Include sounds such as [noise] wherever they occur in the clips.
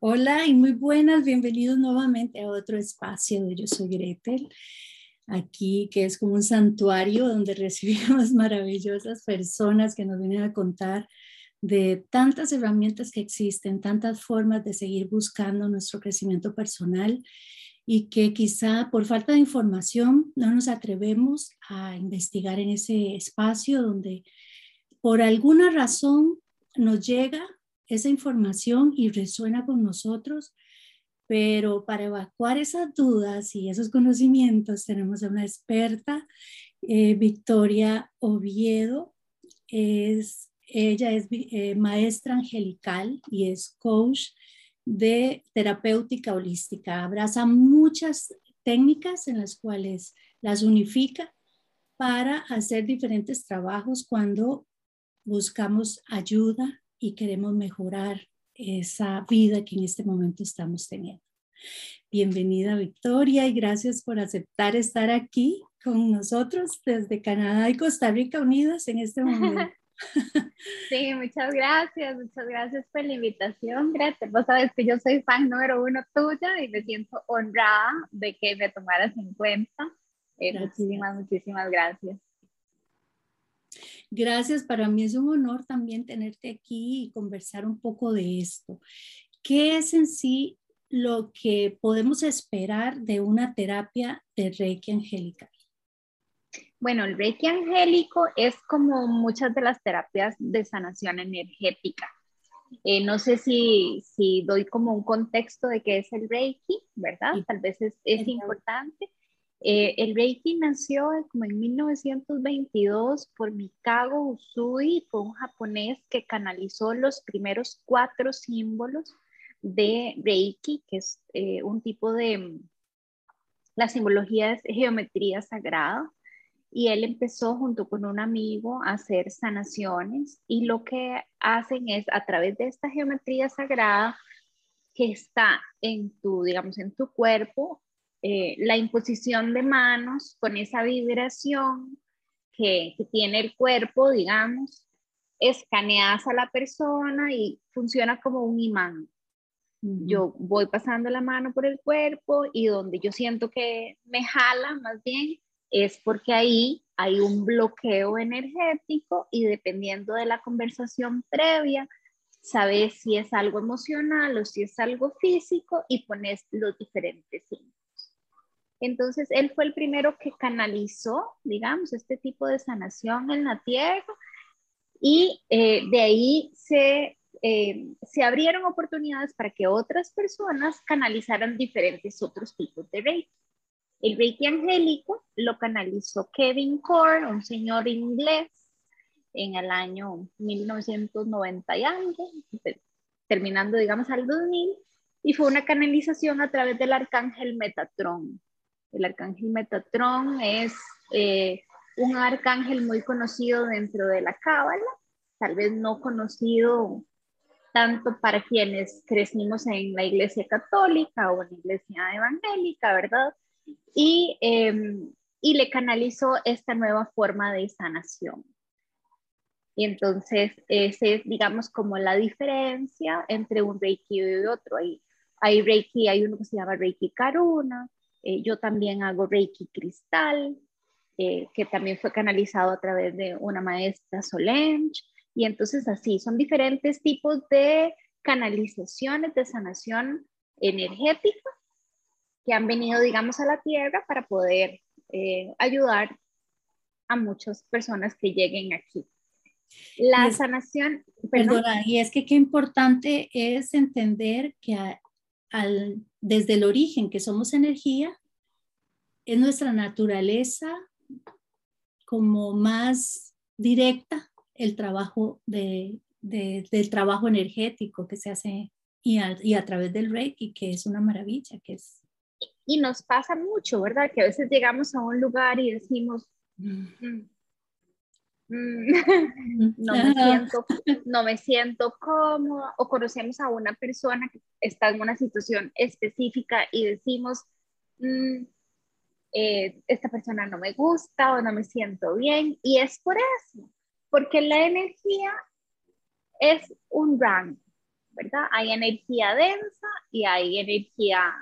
Hola y muy buenas, bienvenidos nuevamente a otro espacio de Yo Soy Gretel, aquí que es como un santuario donde [laughs] recibimos maravillosas personas que nos vienen a contar de tantas herramientas que existen, tantas formas de seguir buscando nuestro crecimiento personal y que quizá por falta de información no nos atrevemos a investigar en ese espacio donde por alguna razón nos llega esa información y resuena con nosotros, pero para evacuar esas dudas y esos conocimientos tenemos a una experta, eh, Victoria Oviedo. Es, ella es eh, maestra angelical y es coach de terapéutica holística. Abraza muchas técnicas en las cuales las unifica para hacer diferentes trabajos cuando buscamos ayuda y queremos mejorar esa vida que en este momento estamos teniendo. Bienvenida Victoria y gracias por aceptar estar aquí con nosotros desde Canadá y Costa Rica unidas en este momento. [laughs] Sí, muchas gracias, muchas gracias por la invitación, Greta. Vos sabes que yo soy fan número uno tuya y me siento honrada de que me tomaras en cuenta. Eh, muchísimas, muchísimas gracias. Gracias, para mí es un honor también tenerte aquí y conversar un poco de esto. ¿Qué es en sí lo que podemos esperar de una terapia de Reiki angélica? Bueno, el Reiki angélico es como muchas de las terapias de sanación energética. Eh, no sé si, si, doy como un contexto de qué es el Reiki, ¿verdad? Tal vez es, es importante. Eh, el Reiki nació como en 1922 por Mikao Usui, fue un japonés que canalizó los primeros cuatro símbolos de Reiki, que es eh, un tipo de, la simbología es geometría sagrada, y él empezó junto con un amigo a hacer sanaciones y lo que hacen es a través de esta geometría sagrada que está en tu, digamos, en tu cuerpo, eh, la imposición de manos con esa vibración que, tiene el cuerpo, digamos, escaneas a la persona y funciona como un imán. Yo voy pasando la mano por el cuerpo y donde yo siento que me jala más bien es porque ahí hay un bloqueo energético y dependiendo de la conversación previa, sabes si es algo emocional o si es algo físico y pones los diferentes signos. Entonces, él fue el primero que canalizó, digamos, este tipo de sanación en la tierra y eh, de ahí se, eh, se abrieron oportunidades para que otras personas canalizaran diferentes otros tipos de Reiki. El Reiki angélico lo canalizó Kevin Core, un señor inglés, en el año 1990 y terminando, digamos, al 2000, y fue una canalización a través del arcángel Metatron. El arcángel Metatron es eh, un arcángel muy conocido dentro de la Cábala, tal vez no conocido tanto para quienes crecimos en la iglesia católica o en la iglesia evangélica, ¿verdad? Y, em, y le canalizó esta nueva forma de sanación. Y entonces, ese es, digamos, como la diferencia entre un Reiki y otro. Hay, hay Reiki, hay uno que se llama Reiki Karuna, eh, yo también hago Reiki Cristal, eh, que también fue canalizado a través de una maestra Solange. Y entonces así, son diferentes tipos de canalizaciones de sanación energética que han venido, digamos, a la tierra para poder eh, ayudar a muchas personas que lleguen aquí. La sanación, perdona, y es que qué importante es entender que al, desde el origen que somos energía, es nuestra naturaleza como más directa el trabajo de, del trabajo energético que se hace y a, y a, través del Reiki, que es una maravilla, que es... Y nos pasa mucho, ¿verdad? Que a veces llegamos a un lugar y decimos, mm, mm, mm, [laughs] no, me siento, no me siento cómoda, o conocemos a una persona que está en una situación específica y decimos, eh, esta persona no me gusta o no me siento bien. Y es por eso, porque la energía es un rango, ¿verdad? Hay energía densa y hay energía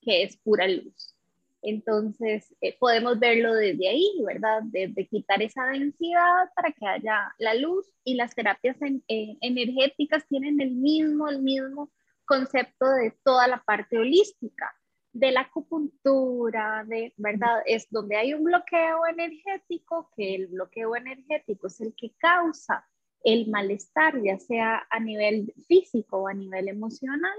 que es pura luz. Entonces, eh, podemos verlo desde ahí, ¿verdad? Desde quitar esa densidad para que haya la luz y las terapias eh, energéticas tienen el mismo, el mismo concepto de toda la parte holística, de la acupuntura, de, ¿verdad? Es donde hay un bloqueo energético, que el bloqueo energético es el que causa el malestar, ya sea a nivel físico o a nivel emocional,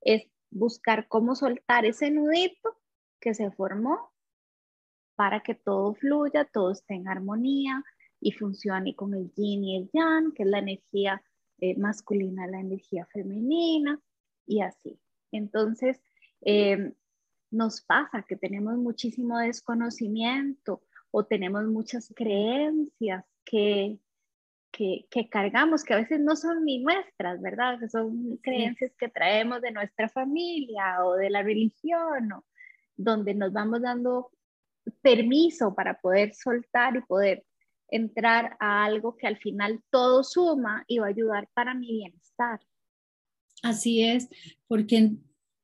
es buscar cómo soltar ese nudito que se formó para que todo fluya, todo esté en armonía y funcione con el yin y el yang, que es la energía eh, masculina, la energía femenina y así. Entonces, eh, nos pasa que tenemos muchísimo desconocimiento o tenemos muchas creencias que que, cargamos, que a veces no son ni nuestras, ¿verdad? Que son creencias que traemos de nuestra familia o de la religión, o, donde nos vamos dando permiso para poder soltar y poder entrar a algo que al final todo suma y va a ayudar para mi bienestar. Así es, porque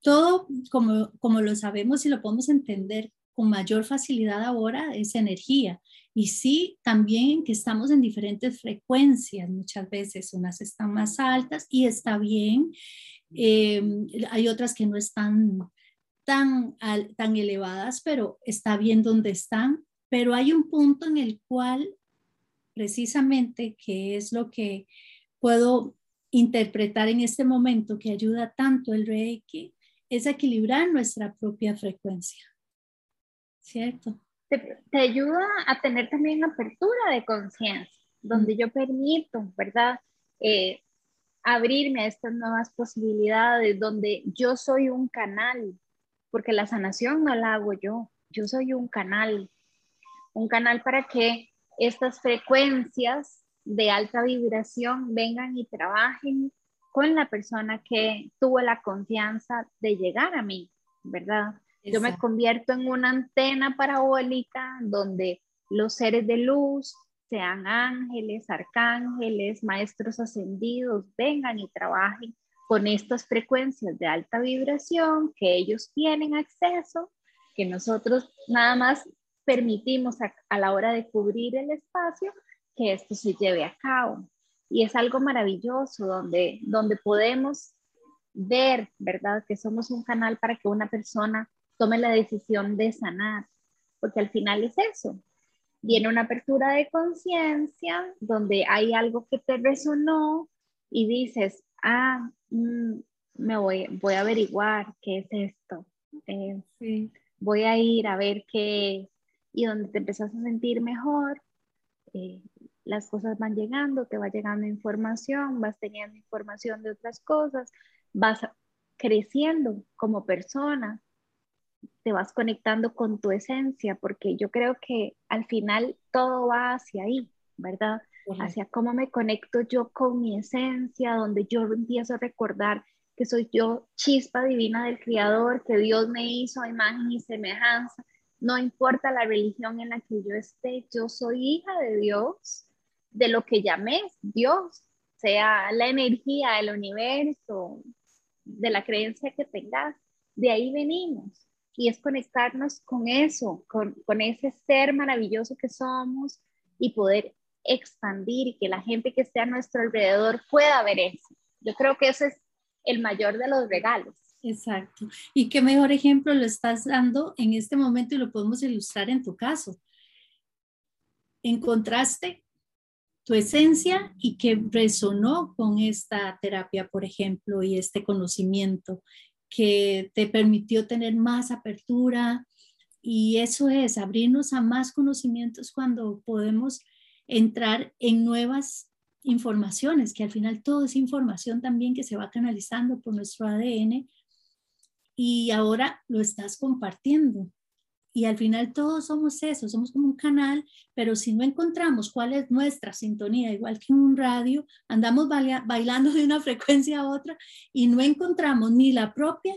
todo, como, como lo sabemos y lo podemos entender con mayor facilidad ahora, es energía. Y sí, también que estamos en diferentes frecuencias, muchas veces. Unas están más altas y está bien, eh, hay otras que no están tan, tan elevadas, pero está bien donde están, pero hay un punto en el cual precisamente que es lo que puedo interpretar en este momento que ayuda tanto el Reiki, es equilibrar nuestra propia frecuencia. ¿Cierto? te, ayuda a tener también apertura de conciencia, donde yo permito, ¿verdad? Eh, abrirme a estas nuevas posibilidades, donde yo soy un canal, porque la sanación no la hago yo, yo soy un canal, un canal para que estas frecuencias de alta vibración vengan y trabajen con la persona que tuvo la confianza de llegar a mí, ¿verdad? Yo me convierto en una antena parabólica donde los seres de luz, sean ángeles, arcángeles, maestros ascendidos, vengan y trabajen con estas frecuencias de alta vibración que ellos tienen acceso, que nosotros nada más permitimos a, a la hora de cubrir el espacio que esto se lleve a cabo. Y es algo maravilloso donde, donde podemos ver, ¿verdad? Que somos un canal para que una persona tome la decisión de sanar, porque al final es eso. Viene una apertura de conciencia donde hay algo que te resonó y dices, ah, mm, me voy, voy a averiguar qué es esto. Eh, voy a ir a ver qué Y donde te empiezas a sentir mejor, eh, las cosas van llegando, te va llegando información, vas teniendo información de otras cosas, vas creciendo como persona, te vas conectando con tu esencia, porque yo creo que al final todo va hacia ahí, ¿verdad? Hacia cómo me conecto yo con mi esencia, donde yo empiezo a recordar que soy yo chispa divina del Creador, que Dios me hizo a imagen y semejanza. No importa la religión en la que yo esté, yo soy hija de Dios, de lo que llames Dios, sea la energía del universo, de la creencia que tengas, de ahí venimos y es conectarnos con eso, con, con ese ser maravilloso que somos y poder expandir y que la gente que esté a nuestro alrededor pueda ver eso. Yo creo que ese es el mayor de los regalos. Exacto. Y qué mejor ejemplo lo estás dando en este momento y lo podemos ilustrar en tu caso. Encontraste tu esencia y que resonó con esta terapia, por ejemplo, y este conocimiento que te permitió tener más apertura y eso es abrirnos a más conocimientos cuando podemos entrar en nuevas informaciones, que al final todo es información también que se va canalizando por nuestro ADN y ahora lo estás compartiendo. Y al final todos somos eso, somos como un canal, pero si no encontramos cuál es nuestra sintonía, igual que un radio, andamos bailando de una [laughs] frecuencia a otra y no encontramos ni la propia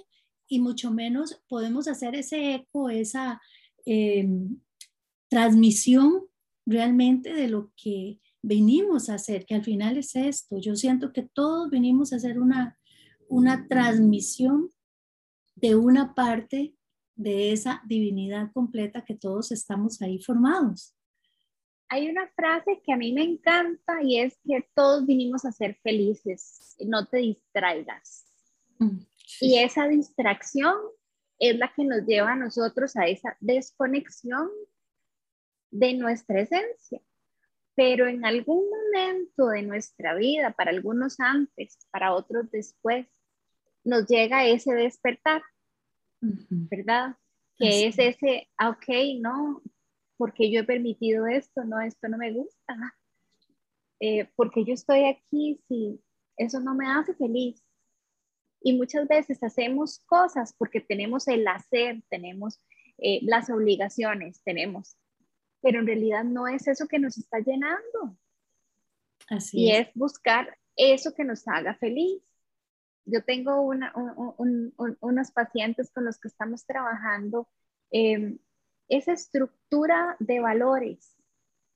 y mucho menos podemos hacer ese eco, esa em, transmisión realmente de lo que venimos a hacer, que al final es esto. Yo siento que todos venimos a hacer una, una transmisión de una parte de esa divinidad completa que todos estamos ahí formados. Hay una frase que a mí me encanta y es que todos vinimos a ser felices, no te distraigas. Mm, y esa distracción es la que nos lleva a nosotros a esa desconexión de nuestra esencia. Pero en algún momento de nuestra vida, para algunos antes, para otros después, nos llega ese despertar, ¿verdad? Que es ese, ah, ok, no, porque yo he permitido esto, no, esto no me gusta, eh, porque yo estoy aquí, si eso no me hace feliz. Y muchas veces hacemos cosas porque tenemos el hacer, tenemos eh, las obligaciones, tenemos, pero en realidad no es eso que nos está llenando. Así y es. buscar eso que nos haga feliz. Yo tengo una, unos pacientes con los que estamos trabajando em, esa estructura de valores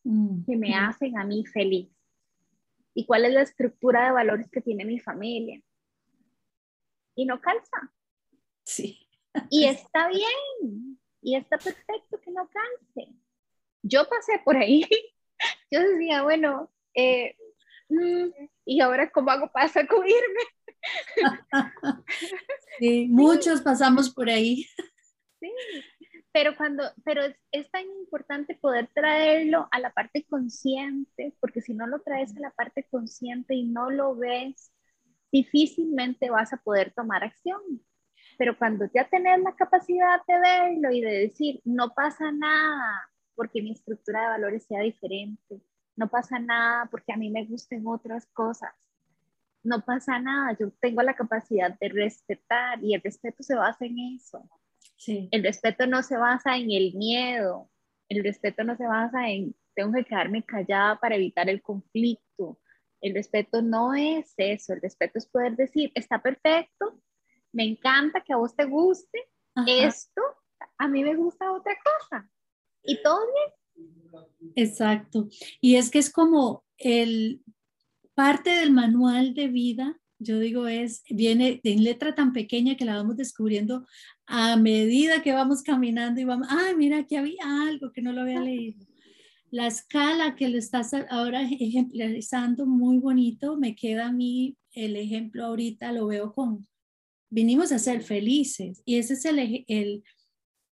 mm, que me hacen a mí feliz. ¿Y cuál es la estructura de valores que tiene mi familia? Y no calza. Sí. Y [laughs] está bien. Y está perfecto que no canse. Yo pasé por ahí. [laughs] Yo decía, bueno, eh, mm, ¿y ahora cómo hago para sacudirme? Sí, muchos pasamos por ahí. [laughs] Sí, pero cuando, pero es, tan importante poder traerlo a la parte consciente, porque si no lo traes a la parte consciente y no lo ves, difícilmente vas a poder tomar acción. Pero cuando ya tenés la capacidad de verlo y de decir, no pasa nada porque mi estructura de valores sea diferente, no pasa nada porque a mí me gusten otras cosas, no pasa nada, yo tengo la capacidad de respetar y el respeto se basa en eso. El respeto no se basa en el miedo, el respeto no se basa en tengo que quedarme callada para evitar el conflicto. El respeto no es eso, el respeto es poder decir, está perfecto, me encanta que a vos te guste esto, a mí me gusta otra cosa. Y todo bien. Exacto. Y es que es como el parte del manual de vida yo digo, es, viene en letra tan pequeña que la vamos descubriendo a medida que vamos caminando y vamos, ah, mira, aquí había algo que no lo había leído. La escala que lo estás ahora ejemplarizando muy bonito, me queda a mí el ejemplo ahorita, lo veo con, vinimos a ser felices y ese es el, el,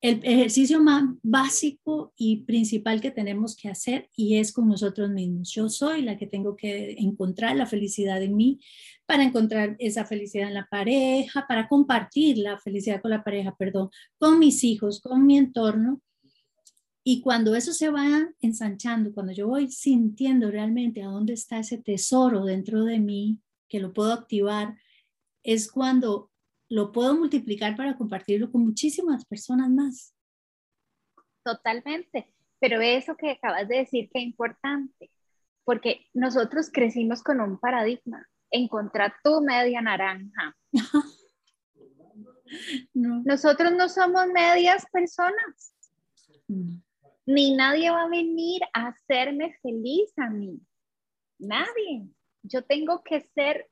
el ejercicio más básico y principal que tenemos que hacer y es con nosotros mismos. Yo soy la que tengo que encontrar la felicidad en mí para encontrar esa felicidad en la pareja, para compartir la felicidad con la pareja, perdón, con mis hijos, con mi entorno. Y cuando eso se va ensanchando, cuando yo voy sintiendo realmente a dónde está ese tesoro dentro de mí, que lo puedo activar, es cuando lo puedo multiplicar para compartirlo con muchísimas personas más. Totalmente, pero eso que acabas de decir que es importante, porque nosotros crecimos con un paradigma, encontrar tu media naranja. [laughs] Nosotros no somos medias personas, ni nadie va a venir a hacerme feliz a mí, nadie. Yo tengo que ser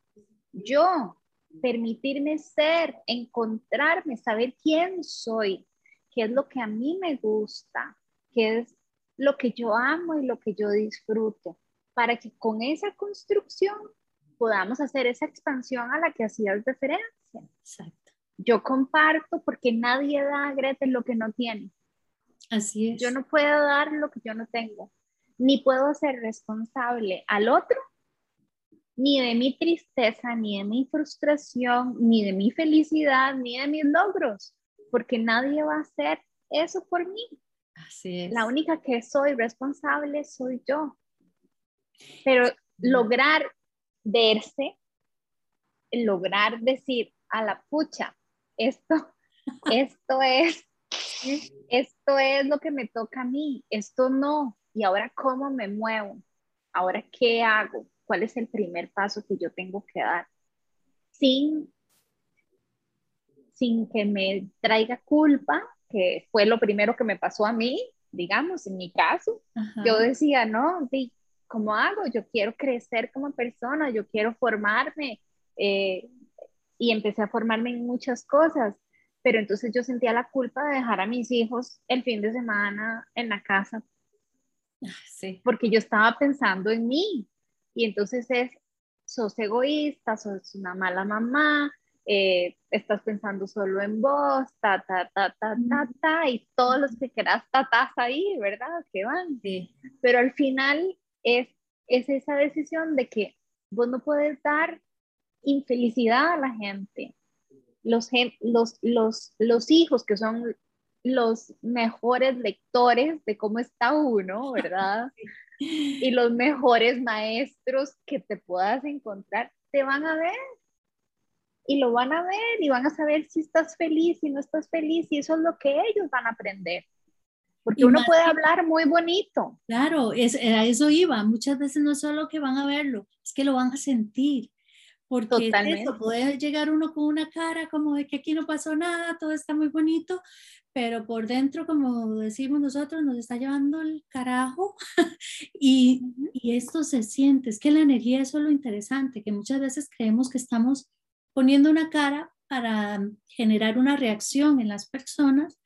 yo, permitirme ser, encontrarme, saber quién soy, qué es lo que a mí me gusta, qué es lo que yo amo y lo que yo disfruto, para que con esa construcción podamos hacer esa expansión a la que hacías referencia. Exacto. Yo comparto porque nadie da a Gretel lo que no tiene. Así es. Yo no puedo dar lo que yo no tengo, ni puedo ser responsable al otro ni de mi tristeza, ni de mi frustración, ni de mi felicidad, ni de mis logros, porque nadie va a hacer eso por mí. Así es. La única que soy responsable soy yo. Pero lograr verse, lograr decir a la pucha, esto, [laughs] esto es, esto es lo que me toca a mí, esto no, y ahora cómo me muevo, ahora qué hago, cuál es el primer paso que yo tengo que dar sin, sin que me traiga culpa, que fue lo primero que me pasó a mí, digamos, en mi caso. Yo decía, no, ¿cómo hago? Yo quiero crecer como persona, yo quiero formarme. Eh, y empecé a formarme en muchas cosas, pero entonces yo sentía la culpa de dejar a mis hijos el fin de semana en la casa. Ah, sí. Porque yo estaba pensando en mí. Y entonces es, sos egoísta, sos una mala mamá, eh, estás pensando solo en vos, ta, ta, ta, ta, ta, ta, y todos los que quieras tatás ahí, ¿verdad? Que van. Sí. Pero al final es, es esa decisión de que vos no puedes dar infelicidad a la gente. Los, los, los, los hijos que son los mejores lectores de cómo está uno, ¿verdad? [laughs] y los mejores maestros que te puedas encontrar, te van a ver y lo van a ver y van a saber si estás feliz, si no estás feliz y eso es lo que ellos van a aprender. Porque uno puede hablar muy bonito. Claro, es, a eso iba. Muchas veces no solo que van a verlo, es que lo van a sentir. Porque eso, puede llegar uno con una cara como de que aquí no pasó nada, todo está muy bonito, pero por dentro, como decimos nosotros, nos está llevando el carajo [laughs] y, y, esto se siente. Es que la energía es lo interesante, que muchas veces creemos que estamos poniendo una cara para generar una reacción en las personas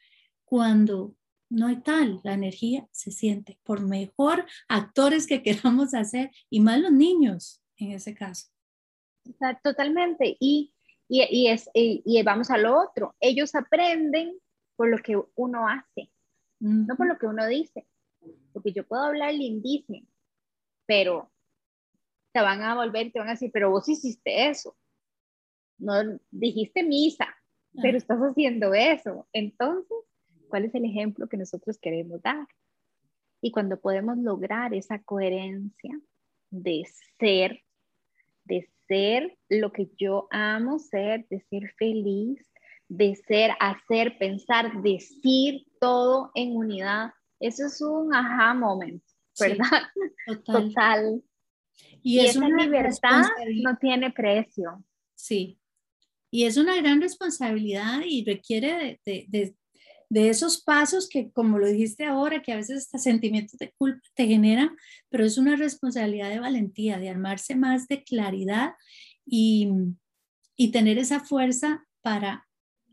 cuando no hay tal, la energía se siente, por mejor actores que [laughs] queramos hacer, y más los niños en ese caso. totalmente, y, y, es, y, vamos a lo otro, ellos aprenden por lo que uno hace, no por lo que uno dice, porque yo puedo hablar lindísimo, pero te van a volver, te van a decir, pero vos hiciste eso, no dijiste misa, pero estás haciendo eso, entonces cuál es el ejemplo que nosotros queremos dar. Y cuando podemos lograr esa coherencia de ser, de ser lo que yo amo ser, de ser feliz, de ser, hacer, pensar, decir todo en unidad, eso es un aha moment, ¿verdad? total. Y, esa libertad no tiene precio. Sí. Y es una gran responsabilidad y requiere de, de esos pasos que, como lo dijiste ahora, que a veces hasta sentimientos de culpa te generan, pero es una responsabilidad de valentía, de armarse más de claridad y, y tener esa fuerza para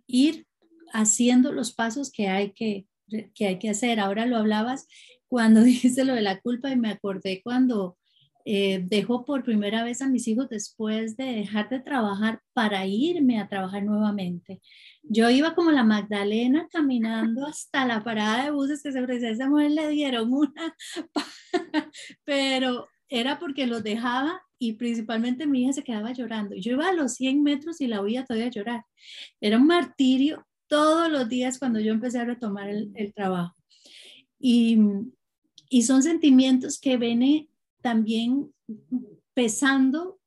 ir haciendo los pasos que hay que, que hay que hacer. Ahora lo hablabas cuando [laughs] dijiste lo de la culpa y me acordé cuando eh, por primera vez a mis hijos después de dejar de trabajar para irme a trabajar nuevamente. Yo iba como la Magdalena caminando hasta la parada de buses que se ofrecía esa mujer, le dieron una, [laughs] pero era porque los dejaba y principalmente mi hija se quedaba llorando. Yo iba a los 100 metros y la oía todavía llorar. Era un martirio todos los días cuando yo empecé a retomar el, el trabajo. Y, y son sentimientos que vienen también pesando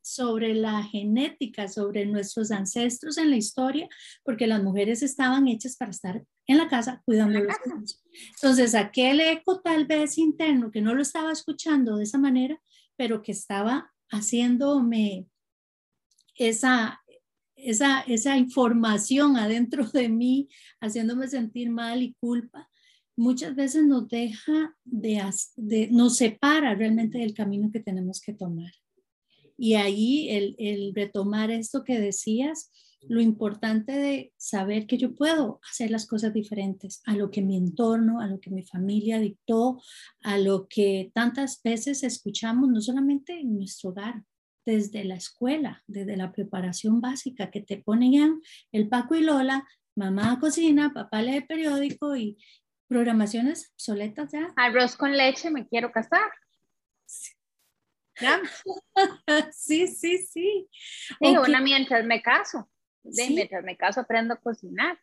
sobre la genética, sobre nuestros ancestros en la historia, porque las mujeres estaban hechas para estar en la casa cuidando a los hijos. Entonces, aquel eco tal vez interno que no lo estaba escuchando de esa manera, pero que estaba haciéndome esa, esa, esa información adentro de mí, haciéndome sentir mal y culpa, muchas veces nos deja de, nos separa realmente del camino que tenemos que tomar. Y ahí el retomar esto que decías, lo importante de saber que yo puedo hacer las cosas diferentes a lo que mi entorno, a lo que mi familia dictó, a lo que tantas veces escuchamos, no solamente en nuestro hogar, desde la escuela, desde la preparación básica, que te ponían el Paco y Lola, mamá cocina, papá lee periódico y programaciones obsoletas ya. Arroz con leche, me quiero casar. sí, [laughs] sí, sí. Sí, una mientras me caso. Mientras me caso aprendo a cocinar.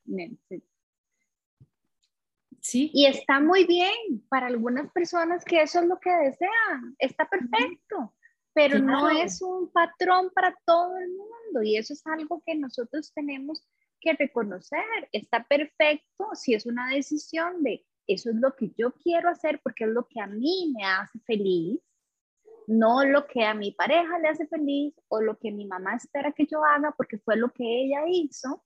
Sí. Y está muy bien para algunas personas que eso es lo que desean. Está perfecto. Pero no es un patrón para todo el mundo. Y eso es algo que nosotros tenemos que reconocer. Está perfecto si es una decisión de eso es lo que yo quiero hacer porque es lo que a mí me hace feliz no lo que a mi pareja le hace feliz o lo que mi mamá espera que yo haga porque fue lo que ella hizo.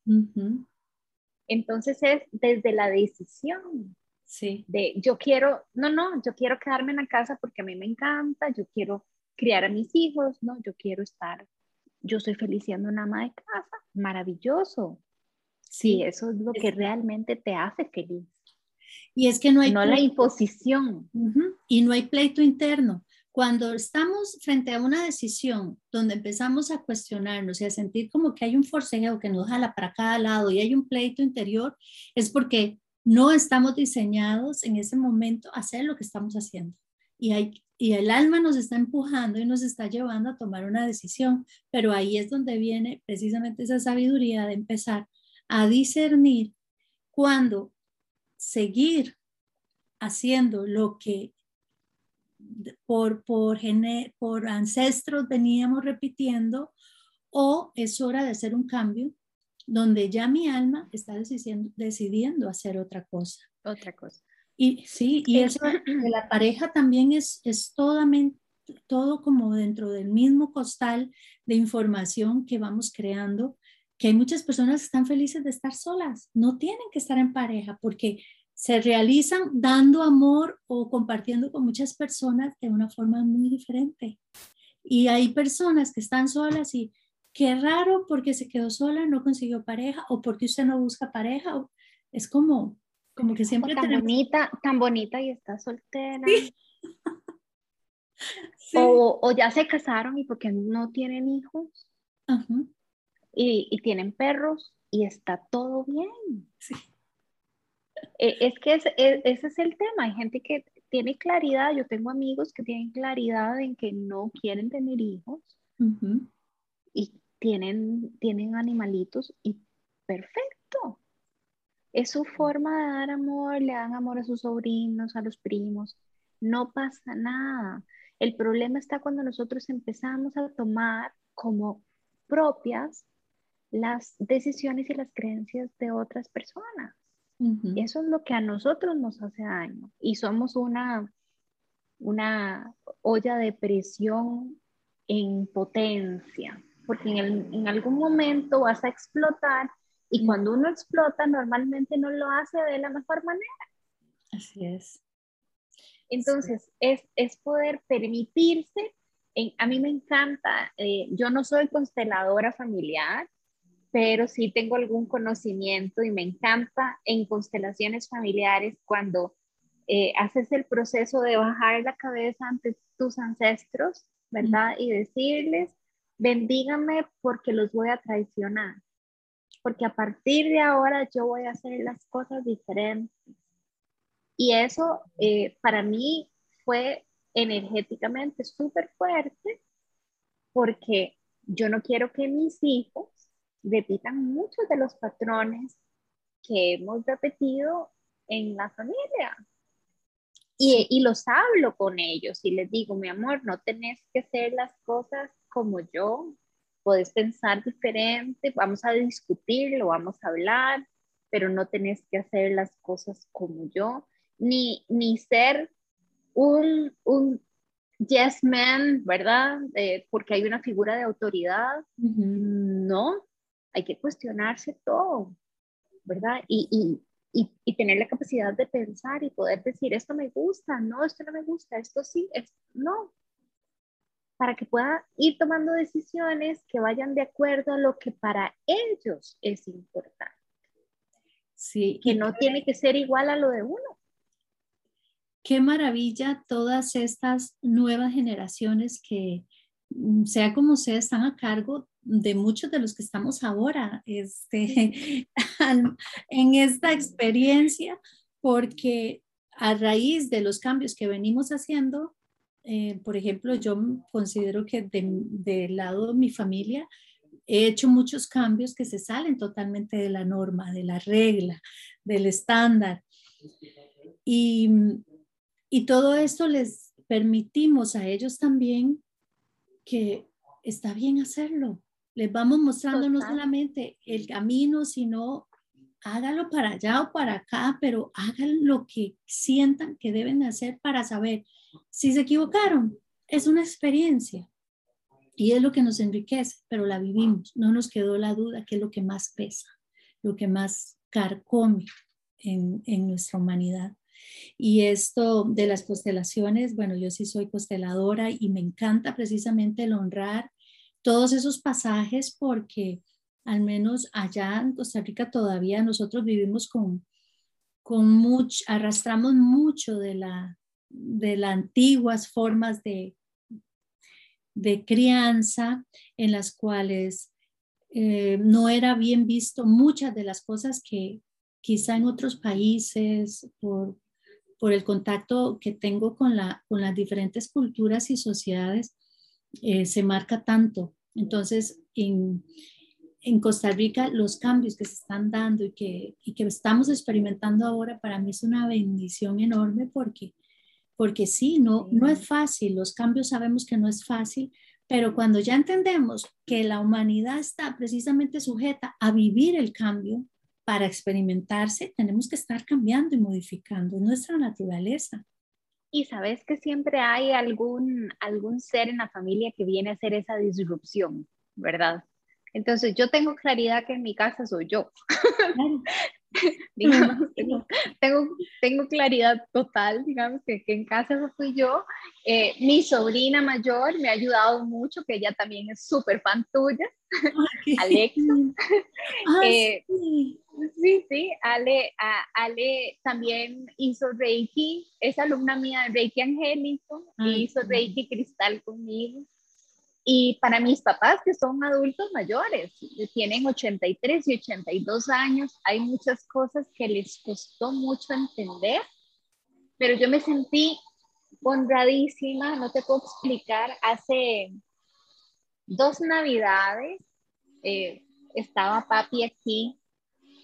Entonces es desde la decisión. Sí. De yo quiero, no, no, yo quiero quedarme en la casa porque a mí me encanta, yo quiero criar a mis hijos, no, yo quiero estar, yo soy feliz siendo una ama de casa, maravilloso. Sí, eso es lo que realmente te hace feliz. Y es que no hay... No la imposición. Y no hay pleito interno. Cuando estamos frente a una decisión donde empezamos a cuestionarnos y a sentir como que hay un forcejeo que nos jala para cada lado y hay un pleito interior, es porque no estamos diseñados en ese momento a hacer lo que estamos haciendo. Y, hay, y el alma nos está empujando y nos está llevando a tomar una decisión, pero ahí es donde viene precisamente esa sabiduría de empezar a discernir cuando seguir haciendo lo que por, por, por ancestros veníamos repitiendo o es hora de hacer un cambio donde ya mi alma está decidiendo, decidiendo hacer otra cosa. Otra cosa. Y sí, y eso de la pareja también es, es todo como dentro del mismo costal de información que vamos creando que hay muchas personas que están felices de estar solas, no tienen que estar en pareja porque se realizan dando amor o compartiendo con muchas personas de una forma muy diferente. Y hay personas que están solas y qué raro porque se quedó sola, no consiguió pareja o porque usted no busca pareja. Es como, como que siempre... tan bonita, tan bonita y está soltera. [laughs] O, o, ya se casaron y porque no tienen hijos. Ajá y, tienen perros y está todo bien. E, es que e, ese es el tema. Hay gente que tiene claridad. Yo tengo amigos que tienen claridad en que no quieren tener hijos y tienen, tienen animalitos y perfecto. Es su forma de dar amor, le dan amor a sus sobrinos, a los primos. No pasa nada. El problema está cuando nosotros empezamos a tomar como propias las decisiones y las creencias de otras personas. Eso es lo que a nosotros nos hace daño y somos una, una olla de presión en potencia, porque en, en algún momento vas a explotar y cuando uno explota normalmente no lo hace de la mejor manera. Así es. Entonces, es, es, poder permitirse, en, a mí me encanta, eh, yo no soy consteladora familiar, pero sí tengo algún conocimiento y me encanta en constelaciones familiares cuando eh, haces el proceso de bajar la cabeza ante tus ancestros, ¿verdad? Y decirles, bendígame porque los voy a traicionar, porque a partir de ahora yo voy a hacer las cosas diferentes. Y eso eh, para mí fue energéticamente súper fuerte porque yo no quiero que mis hijos repitan muchos de los patrones que hemos repetido en la familia. Y, y, los hablo con ellos y les digo, mi amor, no tenés que hacer las cosas como yo, puedes pensar diferente, vamos a discutirlo, vamos a hablar, pero no tenés que hacer las cosas como yo, ni, ni ser un, un yes man, ¿verdad? Eh, porque hay una figura de autoridad. No, hay que cuestionarse todo, ¿verdad? Y, tener la capacidad de pensar y poder decir, esto me gusta, no, esto no me gusta, esto sí, esto no. Para que pueda ir tomando decisiones que vayan de acuerdo a lo que para ellos es importante. Sí. Que no tiene que ser igual a lo de uno. Qué maravilla todas estas nuevas generaciones que, mm, sea como sea, están a cargo de muchos de los que estamos ahora este, [laughs] en esta experiencia, porque a raíz de los cambios que venimos haciendo, eh, por ejemplo, yo considero que del lado de mi familia he hecho muchos cambios que se salen totalmente de la norma, de la regla, del estándar. Y, y todo esto les permitimos a ellos también que está bien hacerlo, les vamos mostrando no solamente el camino, sino hágalo para allá o para acá, pero hagan lo que sientan que deben hacer para saber si se equivocaron. Es una experiencia y es lo que nos enriquece, pero la vivimos. No nos quedó la duda que es lo que más pesa, lo que más carcome en, en nuestra humanidad. Y esto de las constelaciones, bueno, yo sí soy consteladora y me encanta precisamente el honrar todos esos pasajes porque al menos allá en Costa Rica todavía nosotros vivimos con, con mucho, arrastramos mucho de la de las antiguas formas de, de crianza en las cuales eh, no era bien visto muchas de las cosas que quizá en otros países, por, por el contacto que tengo con, la, con las diferentes culturas y sociedades, eh, se marca tanto. Entonces, en, en, Costa Rica, los cambios que se están dando y que, y que estamos experimentando ahora, para mí es una bendición enorme porque, porque sí, no, no es fácil, los cambios sabemos que no es fácil, pero cuando ya entendemos que la humanidad está precisamente sujeta a vivir el cambio para experimentarse, tenemos que estar cambiando y modificando nuestra naturaleza. Y sabes que siempre hay algún, algún ser en la familia que viene a hacer esa disrupción, ¿verdad? Entonces yo tengo claridad que en mi casa soy yo. [laughs] [laughs] digamos, tengo, tengo, claridad total, digamos, que, que en casa fui yo. Eh, mi sobrina mayor me ha ayudado mucho, que ella también es súper fan tuya, [laughs] Alexa. [laughs] Ah, eh, sí. sí, Ale, Ale también hizo Reiki, es alumna mía de Reiki Angélico, y hizo Reiki Cristal conmigo. Y para mis papás, que son adultos mayores, tienen 83 y 82 años, hay muchas cosas que les costó mucho entender, pero yo me sentí honradísima, no te puedo explicar, hace dos navidades eh, estaba papi aquí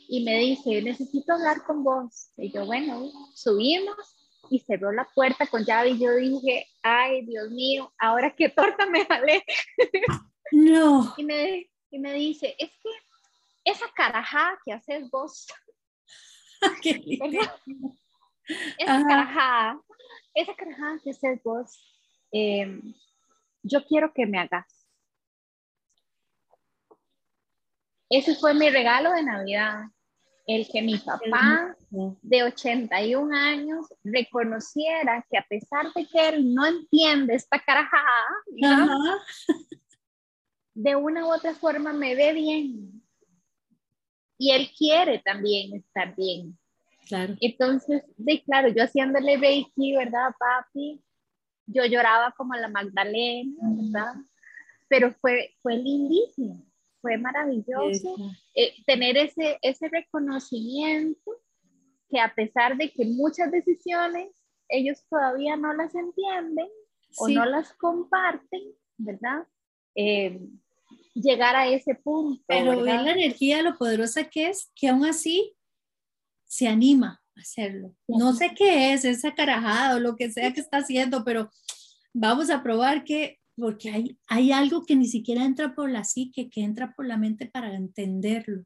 y me dice, necesito hablar con vos. Y yo, bueno, subimos y cerró la puerta con llave y yo dije, ay, Dios mío, ahora qué torta me jalé. No. y, me, y me dice, es que esa carajada que haces vos, esa carajada, esa carajada que haces vos, em, yo quiero que me hagas. Ese fue mi regalo de Navidad el que mi papá de 81 años reconociera que a pesar de que él no entiende esta carajada, de una u otra forma me ve bien. Y él quiere también estar bien. Claro. Entonces, de claro, yo haciéndole Reiki, ¿verdad, papi? Yo lloraba como la Magdalena, ¿verdad? Pero fue, fue lindísimo fue maravilloso eh, tener ese, ese reconocimiento que a pesar de que muchas decisiones ellos todavía no las entienden o no las comparten, ¿verdad? Eh, llegar a ese punto. Pero ver la energía, lo poderosa que es, que aún así se anima a hacerlo. No sé qué es esa carajada o lo que sea que está haciendo, pero vamos a probar que porque hay, hay algo que ni siquiera entra por la psique, que entra por la mente para entenderlo.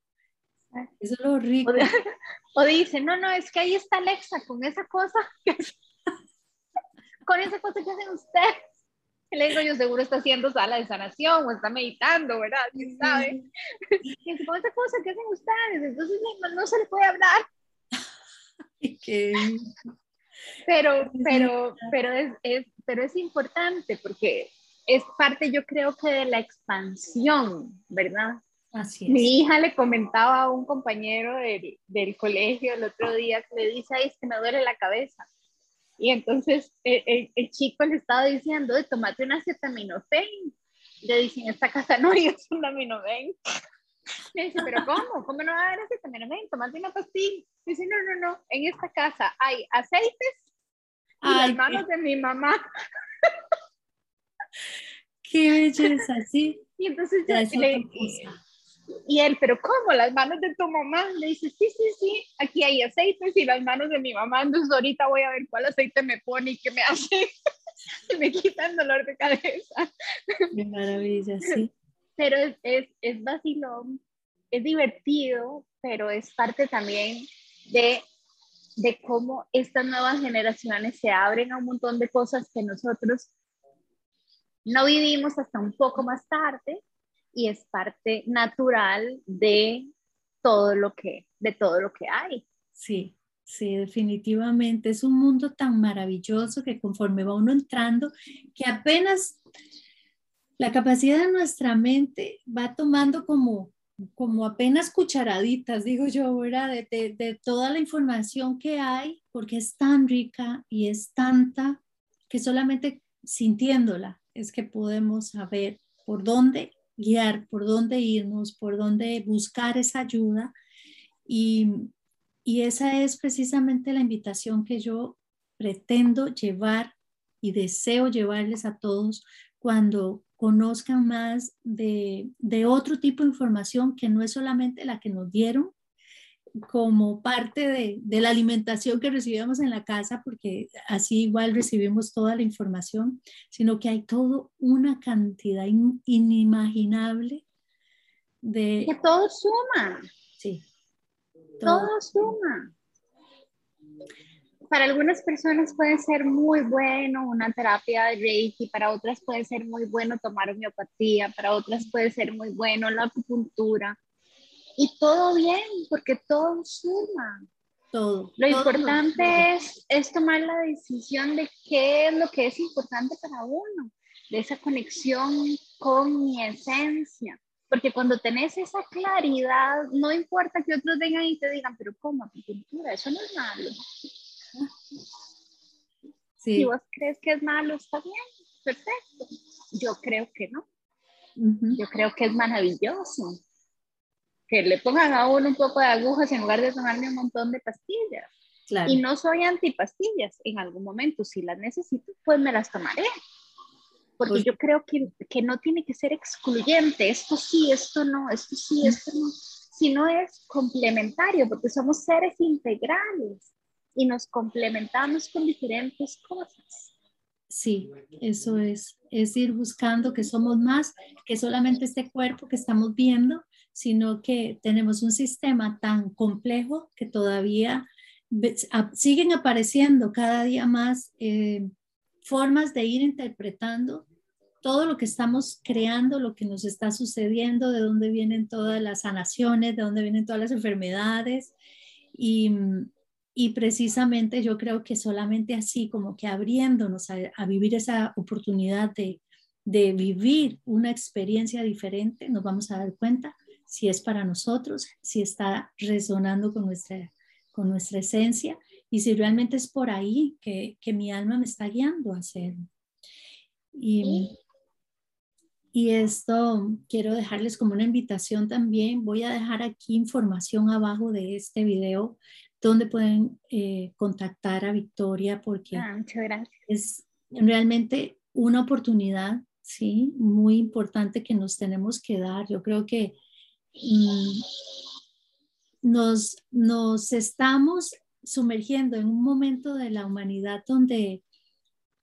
Eso es lo rico. [laughs] O, dice, no, no, es que ahí está Alexa con esa cosa, [laughs] [laughs] con esa cosa que hacen ustedes. Le digo, yo seguro está haciendo sala de sanación o está meditando, ¿verdad? ¿Quién sabe? Y con esa cosa que hacen ustedes, entonces no, se le puede hablar. Pero, pero, pero es, es, pero es importante porque es parte, yo creo que de la expansión, ¿verdad? Así es. Mi hija le comentaba a un compañero del, del colegio el otro día que le dice, ay, es que me duele la cabeza. Y entonces el, el, chico le estaba diciendo, de tomate una acetaminofén. Le dicen, en esta casa no hay [laughs] acetaminofén. Le dice, pero ¿cómo? ¿Cómo no va a haber acetaminofén? Tomate una pastilla. Dice, no, no, no, en esta casa hay aceites y las manos de mi mamá. [laughs] [laughs] Qué belleza, sí. Y entonces le, y él, pero ¿cómo? Las manos de tu mamá. Le dice, sí, sí, sí, aquí hay aceites y las manos de mi mamá. Entonces ahorita voy a ver cuál aceite me pone y qué me [laughs] hace. me quita el dolor de cabeza. Qué maravilla, sí. [laughs] Pero es, es, es vacilón, es divertido, pero es parte también de, de cómo estas nuevas generaciones se abren a un montón de cosas que nosotros no vivimos hasta un poco más tarde y es parte natural de todo lo que, de todo lo que hay. Sí, Sí, definitivamente. Es un mundo tan maravilloso que conforme va uno entrando, que apenas la capacidad de nuestra mente va tomando como, como apenas cucharaditas, digo yo, ¿verdad? De, de toda la información que hay, porque es tan rica y es tanta que solamente sintiéndola es que podemos saber por dónde guiar, por dónde irnos, por dónde buscar esa ayuda. Y, y esa es precisamente la invitación que yo pretendo llevar y deseo llevarles a todos cuando conozcan más de, de, otro tipo de información que no es solamente la que nos dieron como parte de, de, la alimentación que recibíamos en la casa, porque así igual recibimos toda la información, sino que hay todo una cantidad inimaginable de... Que todo suma. Sí. Todo. todo suma. Para algunas personas puede ser muy bueno una terapia de Reiki, para otras puede ser muy bueno tomar homeopatía, para otras puede ser muy bueno la acupuntura y todo bien, porque todo suma. Todo. Lo importante es, es tomar la decisión de qué es lo que es importante para uno, de esa conexión con mi esencia. Porque cuando tenés esa claridad, no importa que otros vengan y te digan, pero ¿cómo acupuntura? Eso no es malo. Sí. Si vos crees que es malo, está bien, perfecto. Yo creo que no. Yo creo que es maravilloso que le pongan a uno un poco de agujas en lugar de tomarme un montón de pastillas. Y no soy antipastillas. En algún momento, si las necesito, pues me las tomaré. Porque pues yo creo que, que, no tiene que ser excluyente. Esto sí, esto no, esto sí, esto no. Sino es complementario, porque somos seres integrales y nos complementamos con diferentes cosas. Sí, eso es, es ir buscando que somos más que solamente este cuerpo que estamos viendo, sino que tenemos un sistema tan complejo que todavía siguen apareciendo cada día más eh, formas de ir interpretando todo lo que estamos creando, lo que nos está sucediendo, de dónde vienen todas las sanaciones, de dónde vienen todas las enfermedades. Y, y precisamente yo creo que solamente así, como que abriéndonos a, a vivir esa oportunidad de, de vivir una experiencia diferente, nos vamos a dar cuenta si es para nosotros, si está resonando con nuestra, con nuestra esencia y si realmente es por ahí que, que mi alma me está guiando a hacerlo. Y, y esto quiero dejarles como una invitación también. Voy a dejar aquí información abajo de este video donde pueden eh, contactar a Victoria porque ah, es realmente una oportunidad, sí, muy importante que nos tenemos que dar. Yo creo que nos, nos estamos sumergiendo en un momento de la humanidad donde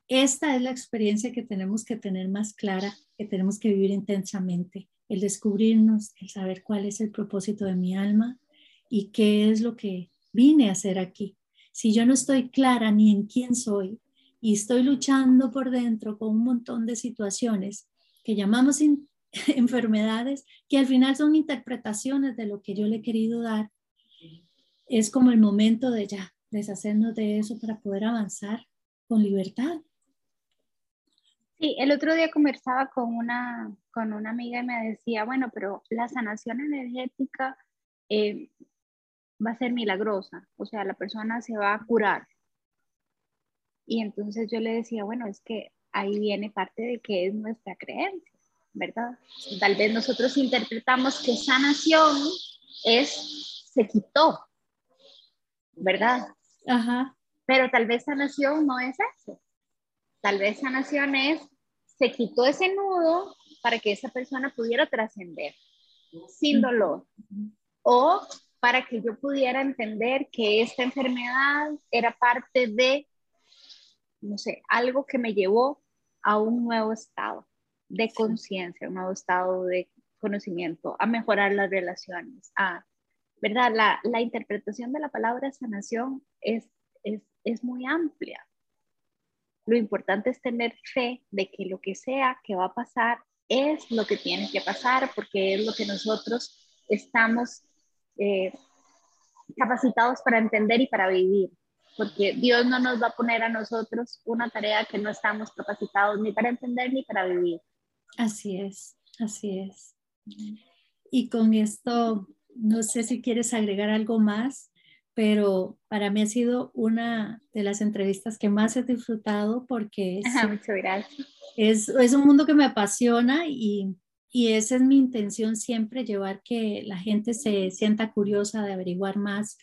esta es la experiencia que tenemos que tener más clara, que tenemos que vivir intensamente, el descubrirnos, el saber cuál es el propósito de mi alma y qué es lo que vine a hacer aquí. Si yo no estoy clara ni en quién soy y estoy luchando por dentro con un montón de situaciones que llamamos [laughs] enfermedades que al final son interpretaciones de lo que yo le he querido dar. Es como el momento de ya deshacernos de eso para poder avanzar con libertad. Sí, el otro día conversaba con una, con una amiga y me decía, bueno, pero la sanación energética eh, va a ser milagrosa, o sea, la persona se va a curar. Y entonces yo le decía, bueno, es que ahí viene parte de que es nuestra creencia. ¿Verdad? Tal vez nosotros interpretamos que sanación es se quitó, ¿verdad? Ajá. Pero tal vez sanación no es eso. Tal vez sanación es se quitó ese nudo para que esa persona pudiera trascender sin dolor. O para que yo pudiera entender que esta enfermedad era parte de, no sé, algo que me llevó a un nuevo estado de conciencia, un nuevo estado de conocimiento, a mejorar las relaciones, a, ¿verdad? La, la interpretación de la palabra sanación es, es, es muy amplia. Lo importante es tener fe de que lo que sea que va a pasar es lo que tiene que pasar, porque es lo que nosotros estamos eh, capacitados para entender y para vivir, porque Dios no nos va a poner a nosotros una tarea que no estamos capacitados ni para entender ni para vivir. Así es, así es. Y con esto, no sé si quieres agregar algo más, pero para mí ha sido una de las entrevistas que más he disfrutado porque [laughs] es, muchas gracias. Es, es, un mundo que me apasiona y, y esa es mi intención siempre, llevar que la gente se sienta curiosa de averiguar más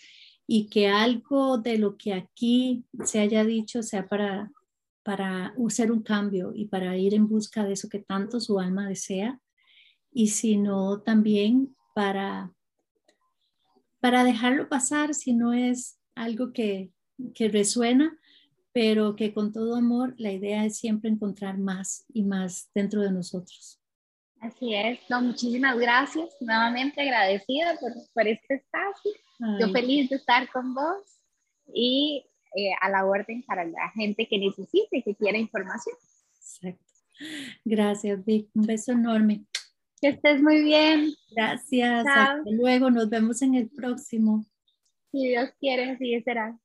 y que algo de lo que aquí se haya dicho sea para, para hacer un cambio y para ir en busca de eso que tanto su alma desea y sino también para para dejarlo pasar si no es algo que, que resuena, pero que con todo amor la idea es siempre encontrar más y más dentro de nosotros. Así es, no, muchísimas gracias, nuevamente agradecida por, por este espacio. Yo feliz de estar con vos y eh, a la orden para la gente que necesite, que quiera información. Exacto. Gracias, Vic. Un beso enorme. Que estés muy bien. Gracias. Hasta luego. Nos vemos en el próximo. Si Dios quiere, así será.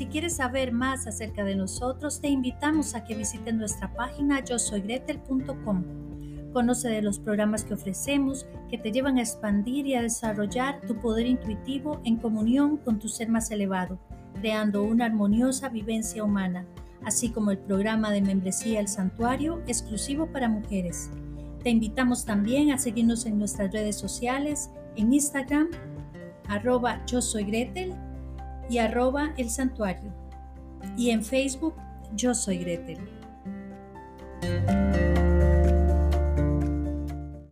Si quieres saber más acerca de nosotros, te invitamos a que visites nuestra página yo soy Conoce de los programas que ofrecemos que te llevan a expandir y a desarrollar tu poder intuitivo en comunión con tu ser más elevado, creando una armoniosa vivencia humana, así como el programa de membresía El Santuario exclusivo para mujeres. Te invitamos también a seguirnos en nuestras redes sociales, en Instagram, arroba yo soy Gretel y arroba el santuario. Y en Facebook, yo soy Gretel.